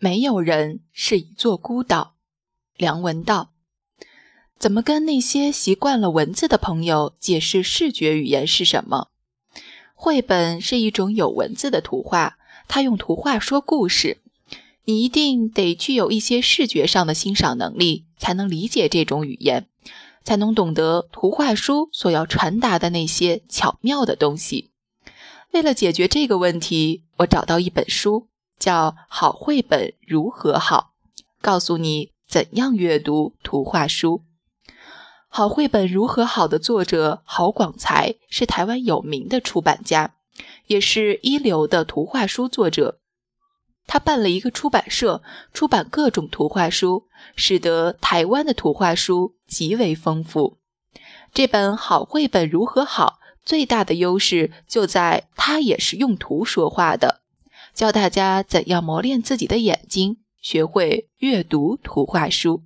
没有人是一座孤岛。梁文道，怎么跟那些习惯了文字的朋友解释视觉语言是什么？绘本是一种有文字的图画，它用图画说故事。你一定得具有一些视觉上的欣赏能力，才能理解这种语言，才能懂得图画书所要传达的那些巧妙的东西。为了解决这个问题，我找到一本书，叫《好绘本如何好》，告诉你。怎样阅读图画书？好绘本如何好的作者郝广才是台湾有名的出版家，也是一流的图画书作者。他办了一个出版社，出版各种图画书，使得台湾的图画书极为丰富。这本好绘本如何好？最大的优势就在它也是用图说话的，教大家怎样磨练自己的眼睛。学会阅读图画书，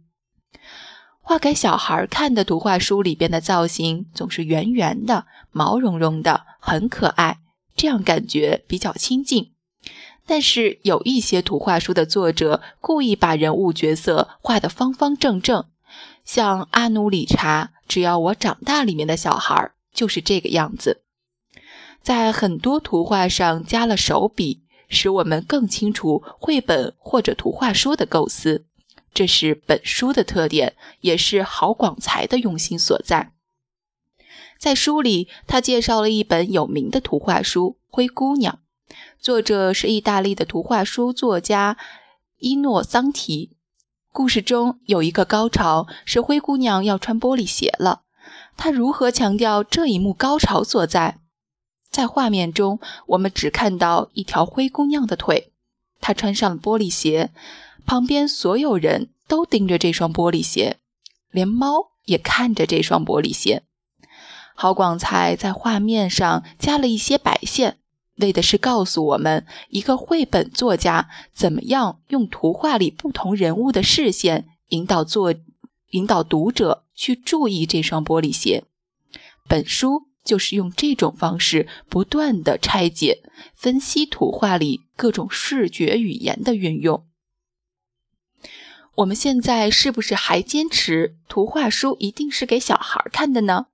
画给小孩看的图画书里边的造型总是圆圆的、毛茸茸的，很可爱，这样感觉比较亲近。但是有一些图画书的作者故意把人物角色画得方方正正，像阿努理查《只要我长大》里面的小孩就是这个样子，在很多图画上加了手笔。使我们更清楚绘本或者图画书的构思，这是本书的特点，也是郝广才的用心所在。在书里，他介绍了一本有名的图画书《灰姑娘》，作者是意大利的图画书作家伊诺桑提。故事中有一个高潮，是灰姑娘要穿玻璃鞋了。他如何强调这一幕高潮所在？在画面中，我们只看到一条灰姑娘的腿，她穿上了玻璃鞋，旁边所有人都盯着这双玻璃鞋，连猫也看着这双玻璃鞋。郝广才在画面上加了一些白线，为的是告诉我们一个绘本作家怎么样用图画里不同人物的视线引导作引导读者去注意这双玻璃鞋。本书。就是用这种方式不断的拆解、分析图画里各种视觉语言的运用。我们现在是不是还坚持图画书一定是给小孩看的呢？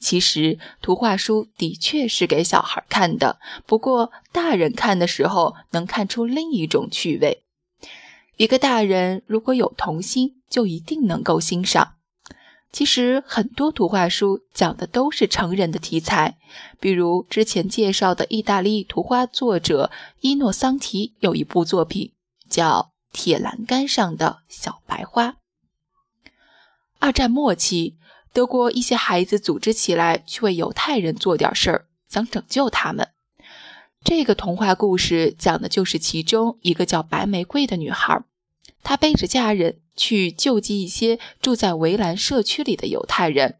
其实，图画书的确是给小孩看的，不过大人看的时候能看出另一种趣味。一个大人如果有童心，就一定能够欣赏。其实很多图画书讲的都是成人的题材，比如之前介绍的意大利图画作者伊诺桑提有一部作品叫《铁栏杆上的小白花》。二战末期，德国一些孩子组织起来去为犹太人做点事儿，想拯救他们。这个童话故事讲的就是其中一个叫白玫瑰的女孩。他背着家人去救济一些住在围栏社区里的犹太人。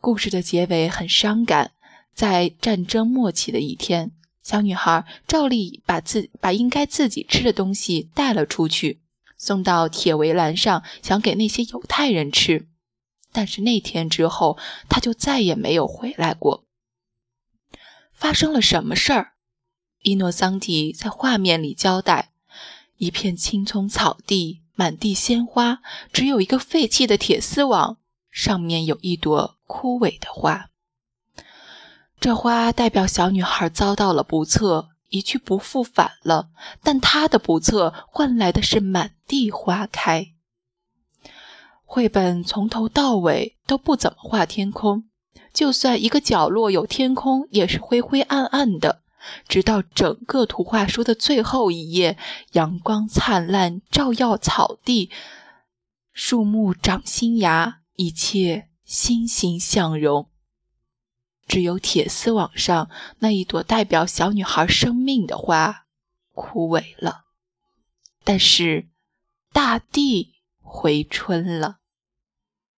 故事的结尾很伤感，在战争末期的一天，小女孩照例把自把应该自己吃的东西带了出去，送到铁围栏上，想给那些犹太人吃。但是那天之后，她就再也没有回来过。发生了什么事儿？伊诺桑提在画面里交代。一片青葱草地，满地鲜花，只有一个废弃的铁丝网，上面有一朵枯萎的花。这花代表小女孩遭到了不测，一去不复返了。但她的不测换来的是满地花开。绘本从头到尾都不怎么画天空，就算一个角落有天空，也是灰灰暗暗的。直到整个图画书的最后一页，阳光灿烂，照耀草地，树木长新芽，一切欣欣向荣。只有铁丝网上那一朵代表小女孩生命的花枯萎了，但是大地回春了。